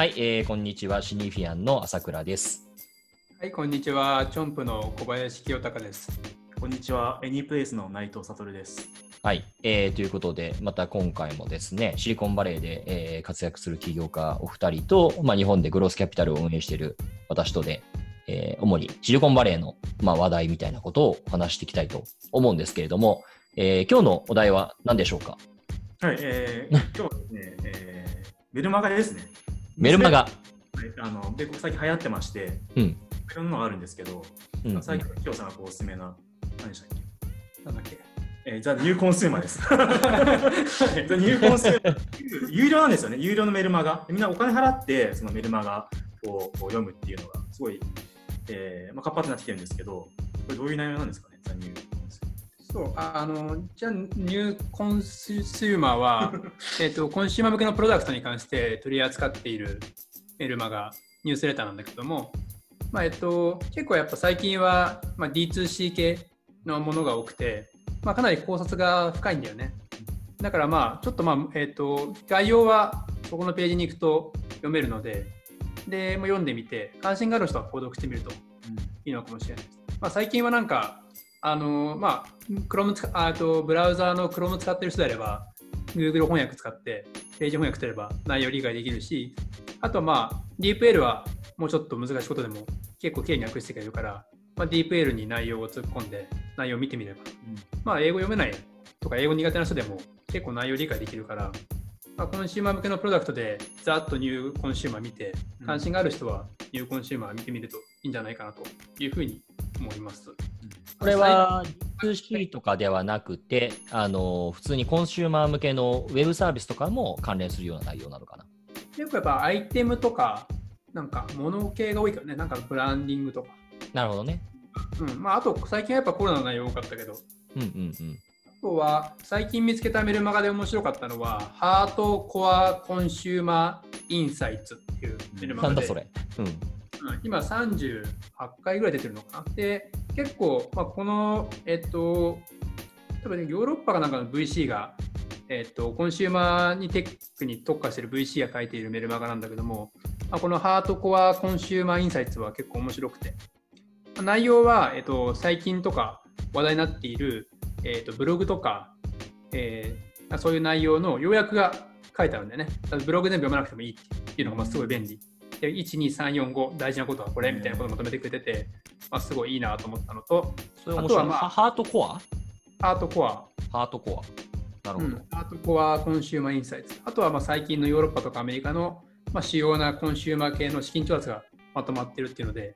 はい、えー、こんにちは。シニフィアンの朝倉です。はい、こんにちは。チョンプの小林清隆です。こんにちは。エニープレイスの内藤悟です。はい、えー、ということで、また今回もですね、シリコンバレーで、えー、活躍する起業家お二人と、まあ、日本でグロースキャピタルを運営している私とで、えー、主にシリコンバレーの、まあ、話題みたいなことを話していきたいと思うんですけれども、えー、今日のお題は何でしょうか？はい、えー、今日はですね、えー、メルマガですね。メルマガ。あので最近流行ってまして、うん、いろんなのがあるんですけど、うん、最近、きょうさんがおすすめな、何でしたっけ？なんだっけ？えー、 The New Consumer です。 The New Consumer。有料なんですよね、有料のメルマガ。みんなお金払って、そのメルマガを読むっていうのが、すごい、えーまあ、活発になってきてるんですけど、これどういう内容なんですかね、 The New。そうあのじゃあ、ニューコンスーマーは えとコンシューマー向けのプロダクトに関して取り扱っているメルマガ、ニュースレターなんだけども、まあえっと、結構やっぱ最近は、まあ、D2C 系のものが多くて、まあ、かなり考察が深いんだよね。だからまあちょっとまあ、えっと、概要はそこのページに行くと読めるので、で、も読んでみて、関心がある人は購読してみるといいのかもしれないです。まあ、最近はなんか、あのまあ、Chrome あとブラウザーの Chrome 使ってる人であれば、Google 翻訳使ってページ翻訳すれば内容理解できるし、あとはまあ、DeepL はもうちょっと難しいことでも結構綺麗に訳してくれるから、まあ、DeepL に内容を突っ込んで内容を見てみれば、うん、まあ、英語読めないとか英語苦手な人でも結構内容理解できるから、まあ、コンシューマー向けのプロダクトでざっと New Consumer 見て、関心がある人は New Consumer 見てみるといいんじゃないかなというふうに思います。これは 2C とかではなくて、あの普通にコンシューマー向けのウェブサービスとかも関連するような内容なのかな。結構やっぱアイテムとか、なんか物系が多いからね、なんかブランディングとか。なるほどね。うんまあ、あと最近はやっぱコロナの内容多かったけど、うんうんうん、あとは最近見つけたメルマガで面白かったのは、ハートコアコンシューマーインサイツっていうメルマガで。なんだそれ、うん、今38回ぐらい出てるのかな。で、結構、まあ、この、えっと、多分、ね、ヨーロッパかなんかの VC が、えっと、コンシューマーにテックに特化してる VC が書いているメルマガなんだけども、まあ、このハートコアコンシューマーインサイツは結構面白くて、内容は、えっと、最近とか話題になっている、えっと、ブログとか、えー、そういう内容の要約が書いてあるんでね。ブログ全部読まなくてもいいっていうのがまあすごい便利。で、1、2、3、4、5、大事なことはこれみたいなことをまとめてくれてて、まあ、すごいいいなと思ったのと、あとは、まあ、ハートコア？ハートコア。ハートコア。なるほど。うん、ハートコアコンシューマーインサイツ。あとはまあ最近のヨーロッパとかアメリカの、まあ、主要なコンシューマー系の資金調達がまとまってるっていうので、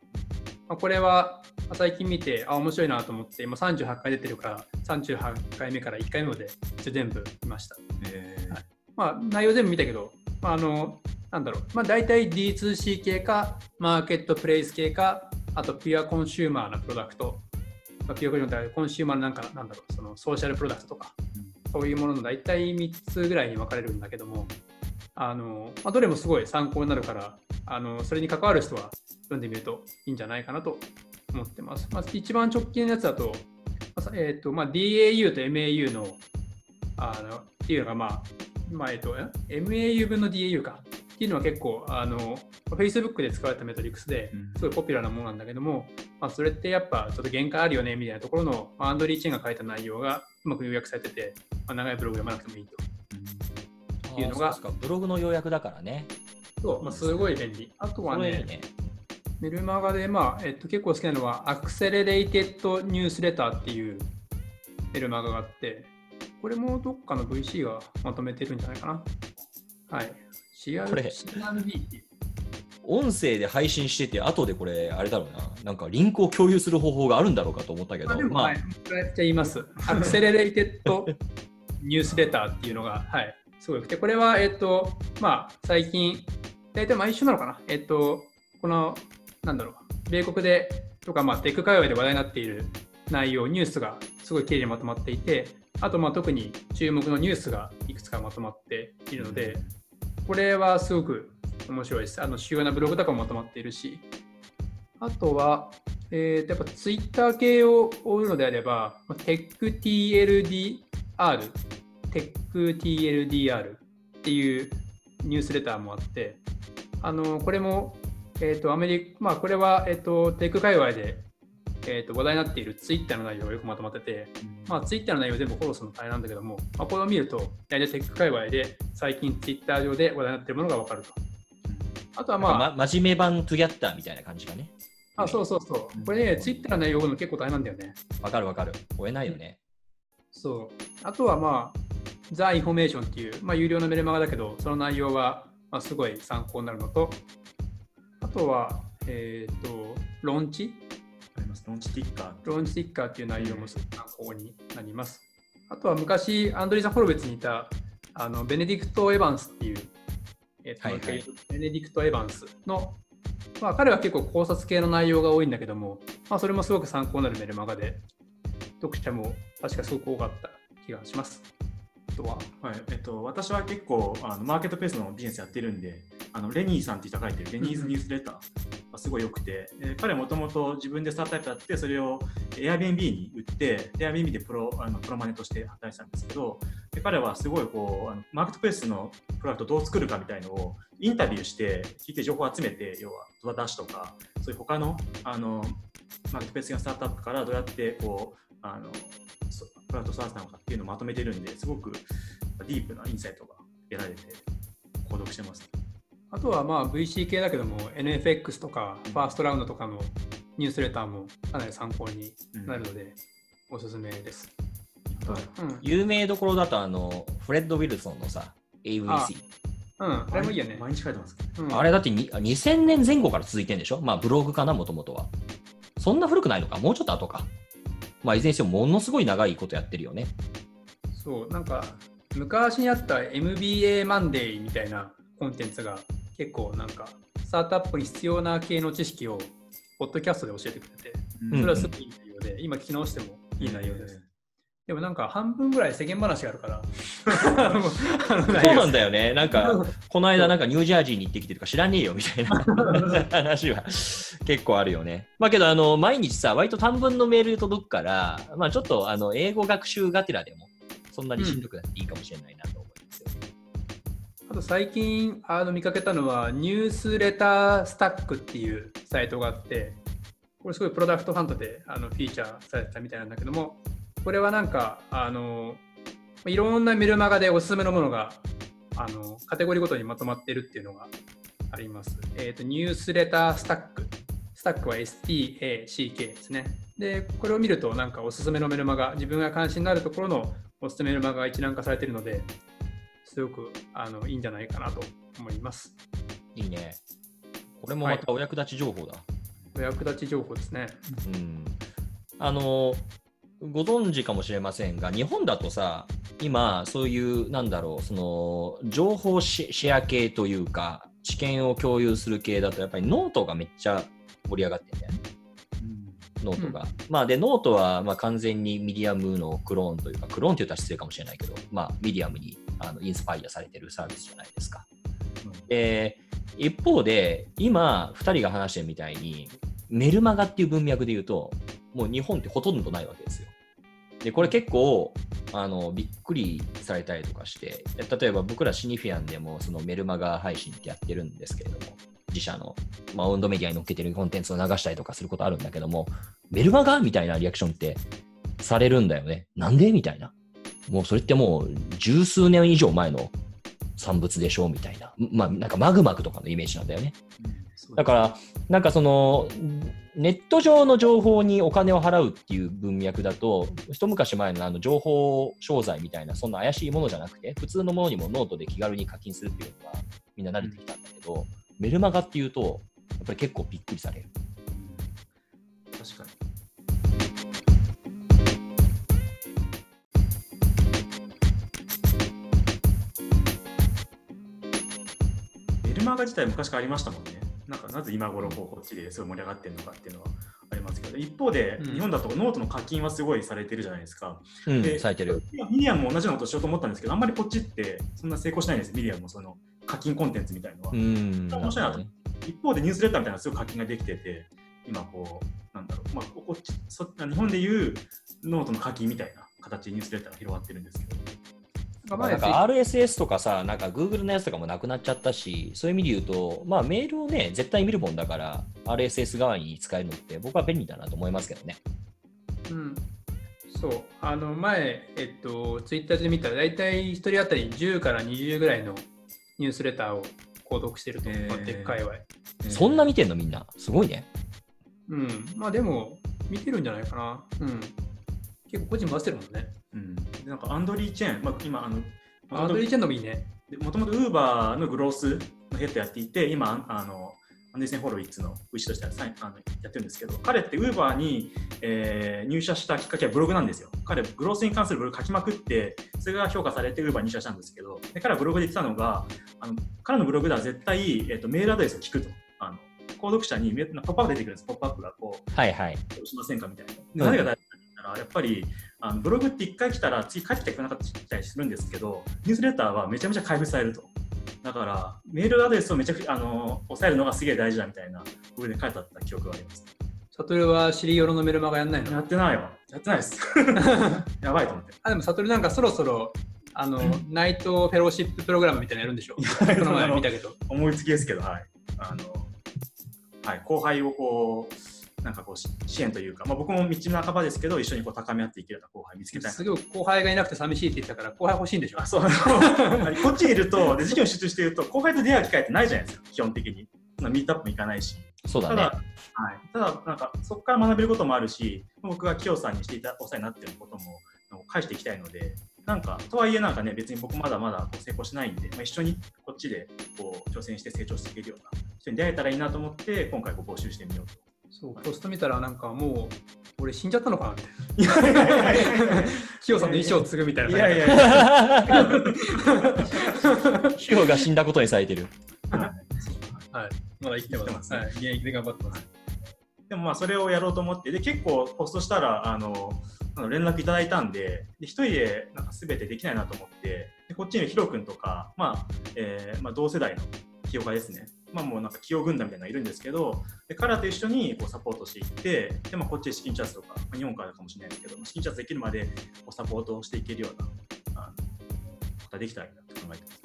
まあ、これは最近見て、あ、面白いなと思って、今38回出てるから、38回目から1回目まで全部見ました。えー、はい、まあ、内容全部見たけど、まあ、あの、なんだろう、まあ、大体 D2C 系か、マーケットプレイス系か、あと pure consumer なプロダクト、まあ、 pure consumer consumer なんか、なんだろう、そのソーシャルプロダクトとか、うん、そういうものの大体3つぐらいに分かれるんだけども、あのまあ、どれもすごい参考になるから、あのそれに関わる人は読んでみるといいんじゃないかなと思ってます。まあ、一番直近のやつだと、えーとまあ、DAU と MAU のあのっていうのが、まあまあえーと、MAU 分の DAU かっていうのは結構あの Facebook で使われたメトリックスですごいポピュラーなものなんだけども、まあ、それってやっぱちょっと限界あるよねみたいなところの、まあ、アンドリー・チェンが書いた内容がうまく要約されてて、まあ、長いブログ読まなくてもいいと。っていうのがブログの要約だからね。そう、まあ、すごい便利。あとはね、ねメルマガで、まあえっと、結構好きなのは、アクセレレイテッドニュースレターっていうメルマガがあって、これもどっかの VC がまとめてるんじゃないかな。はい。CR これ。CRB っていう。音声で配信してて、後でこれ、あれだろうな、なんかリンクを共有する方法があるんだろうかと思ったけど、まあ、はい、これ言います。アクセレレイテッドニュースレターっていうのが、はい、すごくて、これは、えっと、まあ、最近、大体毎週なのかな、えっと、このなんだろう、米国でとか、まあ、テック界隈で話題になっている内容、ニュースがすごい綺麗にまとまっていて、あとまあ特に注目のニュースがいくつかまとまっているので、これはすごく面白いです。あの主要なブログとかもまとまっているし、あとは、えー、やっぱツイッター系を追うのであれば、TechTLDR、TechTLDR っていうニュースレターもあって、あのこれも、えーと、アメリカ、まあ、これは、えーと、テック界隈で、えーと、話題になっているツイッターの内容がよくまとまってて、まあ、ツイッターの内容全部フォローするの大変なんだけども、まあ、これを見ると、大体テック界隈で最近ツイッター上で話題になっているものがわかると。あとはまあ、ま、真面目版トゥギャッターみたいな感じがね。あ、そうそうそう。これね、ツイッターの内容の結構大変なんだよね。わかるわかる。追えないよね。そう。あとはまあ、ザ・インフォメーションっていう、まあ、有料のメルマガだけど、その内容は、まあ、すごい参考になるのと、あとは、えっ、ー、と、ローンチあります。 LAUNCH Ticker。LAUNCH Ticker っていう内容も参考になります。あとは昔、 Andreessen Horowitz にいたあの Benedict Evans っていう、えーとはいはい、 Benedict Evans の、まあ、彼は結構考察系の内容が多いんだけども、まあ、それもすごく参考になるメルマガで、読者も確かすごく多かった気がします。とは、はいえっと、私は結構あのマーケットプレイスのビジネスやってるんで、あのレニーさんって人が書いてるレニーズニュースレターがすごい良くて、えー、彼もともと自分でスタートアップやって、それを Airbnb に売って、Airbnb でプロあのプロマネとして働いてたんですけど、で彼はすごいこうあのマーケットプレスのプロダクトをどう作るかみたいのをインタビューして聞いて情報を集めて、要はドアダッシュとか、そういう他のあのマーケットプレスのスタートアップからどうやってこうあのプラットサースなのかっていうのをまとめてるんですごくディープなインサイトが得られて購読してます。あとはまあ VC 系だけども NFX とかファーストラウンドとかのニュースレターもかなり参考になるので、おすすめです。うん、有名どころだとあのフレッド・ウィルソンのさ AVC。うん、あれもいいよね。毎日書いてます、うん、あれだって2000年前後から続いてるんでしょ？まあブログかな、もともとは。そんな古くないのか？もうちょっと後か。まあ、いずれにしてもものすごい長いことやってるよね。そう、なんか、昔にあった MBA マンデーみたいなコンテンツが結構なんか、スタートアップに必要な系の知識を、ポッドキャストで教えてくれて、それはすごいいい内容で、今聞き直してもいい内容です。でもなんか半分ぐらい世間話があるから。そうなんだよね。なんか、この間なんかニュージャージーに行ってきてるか知らねえよみたいな話は結構あるよね。まあけど、あの、毎日さ、割と短文のメール届くから、まあちょっと、あの、英語学習がてらでも、そんなにしんどくなっていいかもしれないなあと最近あの見かけたのは、ニュースレタースタックっていうサイトがあって、これすごいプロダクトファンドであのフィーチャーされてたみたいなんだけども、これはなんか、あの、いろんなメルマガでおすすめのものが、あの、カテゴリーごとにまとまってるっていうのがあります。えっ、ー、と、ニュースレタースタック。スタックは STACK ですね。で、これを見ると、なんかおすすめのメルマガ、自分が関心のあるところのおすすめメルマガが一覧化されているので、すごくあのいいんじゃないかなと思います。いいね。これもまたお役立ち情報だ。はい、お役立ち情報ですね。うん。あの、ご存知かもしれませんが、日本だとさ、今、そういう、なんだろう、その、情報シェア系というか、知見を共有する系だと、やっぱりノートがめっちゃ盛り上がってるんだよね。ノートが。うん、まあ、で、ノートはまあ完全にミディアムのクローンというか、クローンって言ったら失礼かもしれないけど、まあ、ミディアムにあのインスパイアされてるサービスじゃないですか。うん、で、一方で、今、2人が話してるみたいに、メルマガっていう文脈で言うと、もう日本ってほとんどないわけですよ。で、これ結構、あの、びっくりされたりとかして、例えば僕らシニフィアンでもそのメルマガ配信ってやってるんですけれども、自社の、まあ、オンドメディアに載っけてるコンテンツを流したりとかすることあるんだけども、メルマガみたいなリアクションってされるんだよね。なんでみたいな。もうそれってもう十数年以上前の産物でしょうみたいな。まあ、なんかまぐまぐとかのイメージなんだよね。だから、なんかその、ネット上の情報にお金を払うっていう文脈だと、一昔前のあの情報商材みたいな、そんな怪しいものじゃなくて、普通のものにもノートで気軽に課金するっていうのは、みんな慣れてきたんだけど、メルマガっていうと、やっぱり結構びっくりされる。確かに。メルマガ自体昔からありましたもんね。なんかなぜ今頃こっちですごい盛り上がってるのかっていうのはありますけど、一方で、日本だとノートの課金はすごいされてるじゃないですか。うん、でされてる。ミディアムも同じようなことしようと思ったんですけど、あんまりこっちってそんな成功しないんです、ミディアムもその課金コンテンツみたいのは。うん面白いなと。一方でニュースレターみたいなすごい課金ができてて、今こう、なんだろう、まあ、こっちそ日本でいうノートの課金みたいな形でニュースレターが広がってるんですけど。なんか RSS とかさ、なんか Google のやつとかもなくなっちゃったし、そういう意味で言うと、まあメールをね、絶対見るもんだから、RSS 側に使えるのって僕は便利だなと思いますけどね。うん。そう。あの前、えっと、ツイッターで見たら、大体1人当たり10から20ぐらいのニュースレターを購読してると思って、界隈。そんな見てんのみんな？すごいね。うん。まあでも、見てるんじゃないかな。うん。結構個人回してるもんね。うん、なんかアンドリー・チェーン、まあ、今あの、アンドリー・チェーンのもいいね。もともとウーバーのグロースのヘッドやっていて、今、あのアンディセン・ホロウィッツの牛としてはあのやってるんですけど、彼ってウーバーに、えー、入社したきっかけはブログなんですよ。彼、グロースに関するブログ書きまくって、それが評価されてウーバーに入社したんですけど、で彼はブログで言ってたのが、あの彼のブログでは絶対、えーと、メールアドレスを聞くと。あの購読者にポップアップ出てくるんです、ポップアップがこう、はいはい。どうしませんかみたいな。何が大事かって言ったら、やっぱりあのブログって1回来たら次帰ってくれなかったりするんですけど、ニュースレターはめちゃめちゃ開封されると。だから、メールアドレスをめちゃくちゃあの抑えるのがすげえ大事だみたいな、上で書いてあった記憶があります。サトルはシリヨロのメルマガやんないの？やってないわ。やってないです。やばいと思って。あ、でもサトルなんかそろそろ、あの、ナイトフェローシッププログラムみたいなのやるんでしょこの前見たけど。思いつきですけど、はい。あの、はい、後輩をこう、なんかこう支援というか、まあ、僕も道の半ばですけど、一緒にこう高め合っていけるような後輩見つけたいすごい後輩がいなくて寂しいって言ったから、後輩欲しいんでしょ。そうこっちにいると、で授業集中していると、後輩と出会う機会ってないじゃないですか、基本的に。ミートアップも行かないし。そうだね。ただ、はい、ただなんかそこから学べることもあるし、僕が清さんにしていたお世話になっていることも返していきたいので、なんか、とはいえなんかね、別に僕まだまだこう成功しないんで、まあ、一緒にこっちでこう挑戦して成長していけるような人に出会えたらいいなと思って、今回こう募集してみようとそうポスト見たらなんかもう俺死んじゃったのかなみたいな。キヨさんの衣装を継ぐみたいな。いやいやいや。キヨが死んだことにされてる。はい。まだ生きてます。はい。現役で頑張ってます。でもまあそれをやろうと思って、で結構ポストしたらあの連絡いただいたんで、で一人でなんか全てできないなと思って、でこっちにヒロ君とか、まあえーまあ、同世代の起業家ですね。まあ、もうなんか起用軍団みたいなのがいるんですけど、で彼らと一緒にこうサポートしていって、でまあ、こっちで資金チャージとか、まあ、日本からかもしれないですけど、資金チャージできるまでこうサポートをしていけるようなあのことができたらいいなと考えてます、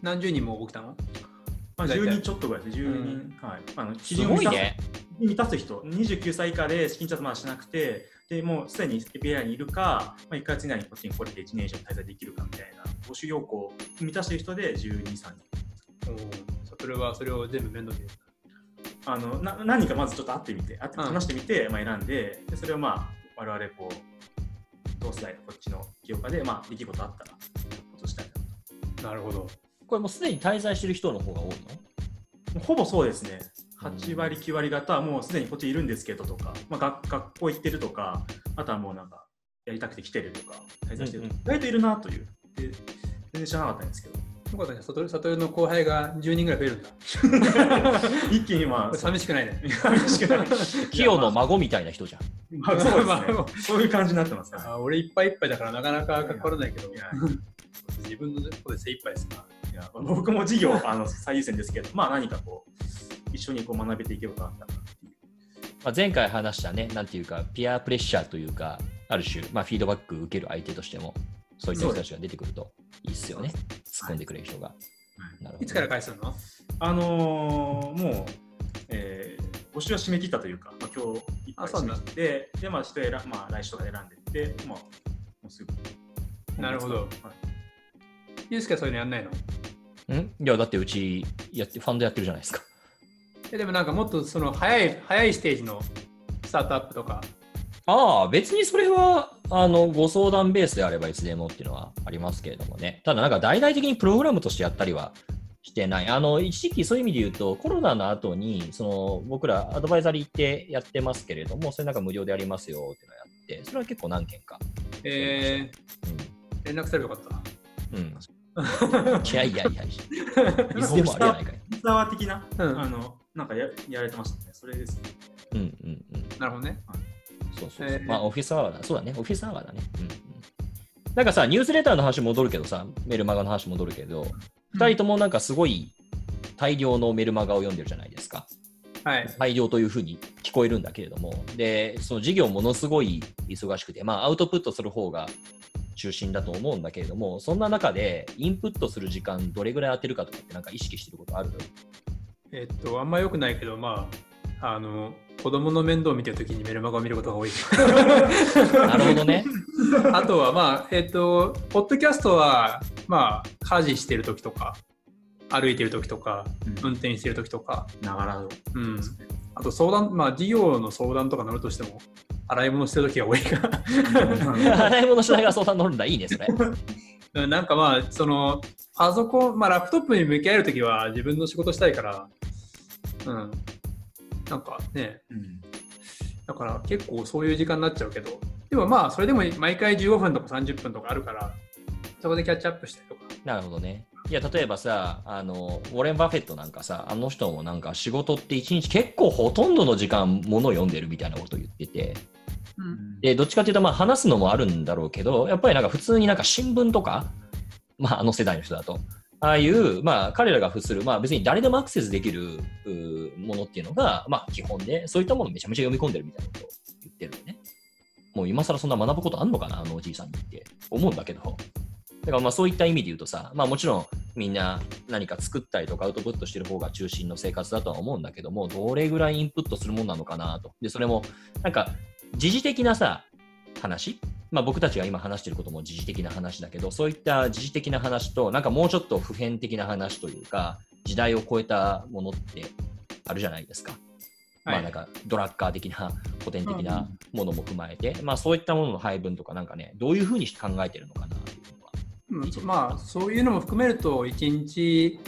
何十人も起きたの？まあ、10人ちょっとぐらいです、10人。はい。あの基準を満たす,、ね、満たす人、29歳以下で資金チャージまだしなくて、でもうすでに API にいるか、まあ、1ヶ月以内にこっちに来れて1年以上滞在できるかみたいな募集要項を満たしている人で12、3人。それはそれを全部面倒見る。あのな何人かまずちょっと会ってみて会って話してみて、まあ、選んででそれをまあ我々こう同世代のこっちの起業家で、まあ、できることあったらことしたいななるほど。これもうすでに滞在してる人の方が多いの？ほぼそうですね。8割9割方はもうすでにこっちいるんですけどとか、まあ、学学校行ってるとかあとはもうなんかやりたくて来てるとか滞在してるとか、意外といるなという。で全然知らなかったんですけどよかったね、悟悟の後輩が10人ぐらい増えるんだ。一気にまあ。寂しくないね。寂しくない。清の孫みたいな人じゃん。まあ、そうですね。そういう感じになってます、ね、あ俺いっぱいいっぱいだからなかなかかからないけど、自分のことで精一杯ですかいや僕も授業あの最優先ですけど、まあ何かこう、一緒にこう学べていけばかなっていう。まあ、前回話したね、なんていうか、ピアプレッシャーというか、ある種、まあ、フィードバック受ける相手としても、そういった人たちが出てくるといいっすよね。突っ込んでくれる人が。はい、なるほどいつから返すの？あのー、もう、えー、募集は締め切ったというか、まあ、今日いっぱい締め切って、で、まあ、人選まあ、来週とか選んでって、まあ、もうすぐ。なるほど。はい、ユースケはそういうのやんないの？ん？いや、だってうちやってファンドやってるじゃないですか。えでもなんかもっとその早い早いステージのスタートアップとか。ああ、別にそれは、あの、ご相談ベースであればいつでもっていうのはありますけれどもね。ただなんか大々的にプログラムとしてやったりはしてない。あの、一時期そういう意味で言うと、コロナの後に、その、僕らアドバイザリーってやってますけれども、それなんか無料でやりますよっていうのをやって、それは結構何件か。えー、うん、連絡すればよかった。うん。いやいやいや、いつでもありえないかい。ザワ的な、うん、あの、なんかややられてましたね。それですね。うんうんうん。なるほどね。そうそう。えー、まあ、オフィスアワーだ。そうだね。オフィスアワーだね。うん、うん。なんかさ、ニュースレターの話戻るけどさ、メルマガの話戻るけど、二、人ともなんかすごい大量のメルマガを読んでるじゃないですか。はい、大量というふうに聞こえるんだけれども、で、その事業ものすごい忙しくて、まあ、アウトプットする方が中心だと思うんだけれども、そんな中でインプットする時間どれぐらい当てるかとかってなんか意識してることある？えっと、あんま良くないけど、まあ、あの、子供の面倒を見てるときにメルマガを見ることが多い。なるほどね。あとは、まあ、えっと、ポッドキャストは、まあ、家事してるときとか、歩いてる時とか、うん、運転してる時とか。ながら、うん。あと相談、まあ、事業の相談とか乗るとしても、洗い物してる時が多いから。洗い物しながら相談乗るんだ、いいね、それ。なんかまあ、その、パソコン、まあ、ラップトップに向き合える時は自分の仕事したいから、うん。なんかね、うん、だから結構そういう時間になっちゃうけど、でもまあ、それでも毎回15分とか30分とかあるから、そこでキャッチアップしたりとか。なるほどね。いや、例えばさ、あの、ウォレン・バフェットなんかさ、あの人もなんか仕事って一日結構ほとんどの時間ものを読んでるみたいなことを言ってて、うん、で、どっちかっていうと、まあ話すのもあるんだろうけど、やっぱりなんか普通になんか新聞とか、まああの世代の人だと、ああいう、まあ彼らが付する、まあ別に誰でもアクセスできるものっていうのが、まあ基本で、そういったものをめちゃめちゃ読み込んでるみたいなことを言ってるのね。もう今更そんな学ぶことあんのかな、あのおじいさんにって思うんだけど、だからまあそういった意味で言うとさ、まあもちろんみんな何か作ったりとかアウトプットしてる方が中心の生活だとは思うんだけども、どれぐらいインプットするもんなのかなと。で、それもなんか時事的なさ、話まあ僕たちが今話してることも時事的な話だけど、そういった時事的な話と、なんかもうちょっと普遍的な話というか、時代を超えたものってあるじゃないですか。まあなんかドラッカー的な古典的なものも踏まえて、まあそういったものの配分とかなんかね、どういうふうに考えてるのかなうん、まあそういうのも含めると1日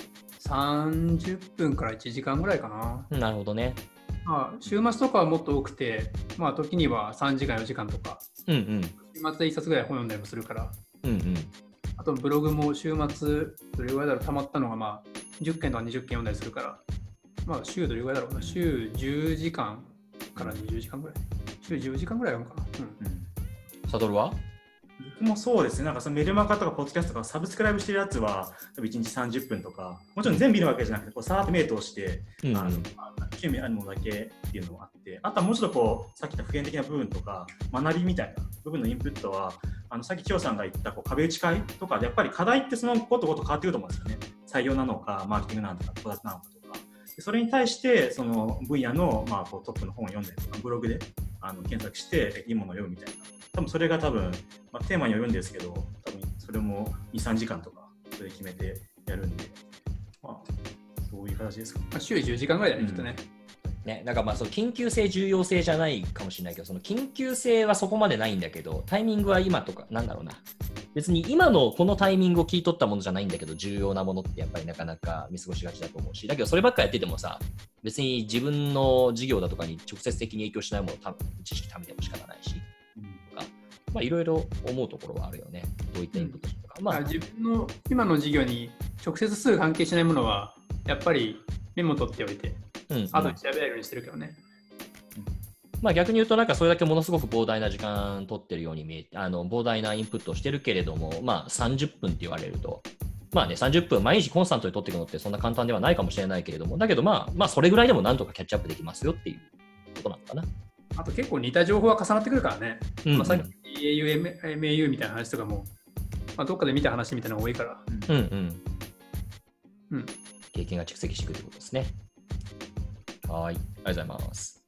30分から1時間ぐらいかな。なるほどね。まあ、週末とかはもっと多くて、まあ、時には3時間、4時間とか、うんうん、週末で1冊ぐらい本読んだりもするから、うんうん、あとブログも週末、どれぐらいだろう、たまったのが、まあ、10件とか20件読んだりするから、まあ、週どれぐらいだろうな、週10時間から20時間ぐらい。週10時間ぐらい読むかな。うん。サドルは？僕もそうですね、なんかそのメルマガとかポッドキャストとかサブスクライブしてるやつは、多分1日30分とか、もちろん全部見るわけじゃなくて、こうさーっと目通して、うん、あの興味あるものだけっていうのがあって、あとはもうちょっとこう、さっき言った普遍的な部分とか、学びみたいな部分のインプットは、あのさっききよさんが言ったこう壁打ち会とかで、やっぱり課題ってそのことごと変わってくると思うんですよね。採用なのか、マーケティングなのか、プロダクトなのかとか。それに対して、その分野の、まあ、こうトップの本を読んだりとか、ブログであの検索して、いいものを読むみたいな。多分それが多分、まあ、テーマによるんですけど、多分それも2、3時間とか、それで決めてやるんで、ういう形ですか、ね。まあ、週10時間ぐらいだね、きっとね。ね、なんかまあその緊急性、重要性じゃないかもしれないけど、その緊急性はそこまでないんだけど、タイミングは今とか、なんだろうな。別に今のこのタイミングを聞い取ったものじゃないんだけど、重要なものってやっぱりなかなか見過ごしがちだと思うし、だけどそればっかやっててもさ、別に自分の事業だとかに直接的に影響しないものを知識貯めても仕方ないし、まあいろいろ思うところはあるよね。どういったインプットとか。まあ、自分の今の事業に直接すぐ関係しないものは、やっぱりメモ取っておいて、うん、後で調べるようにしてるけどね。まあ、逆に言うと、なんかそれだけものすごく膨大な時間取ってるように見えて、あの膨大なインプットをしてるけれども、まあ、30分って言われると、まあね、30分毎日コンスタントに取っていくのってそんな簡単ではないかもしれないけれども、だけどまあ、まあ、それぐらいでもなんとかキャッチアップできますよっていうことなのかな。あと結構似た情報は重なってくるからね。うんうん、まあ、さっき AU、MAU みたいな話とかも、まあ、どっかで見た話みたいなのが多いから。うんうん。うん、経験が蓄積していくということですね。はい、ありがとうございます。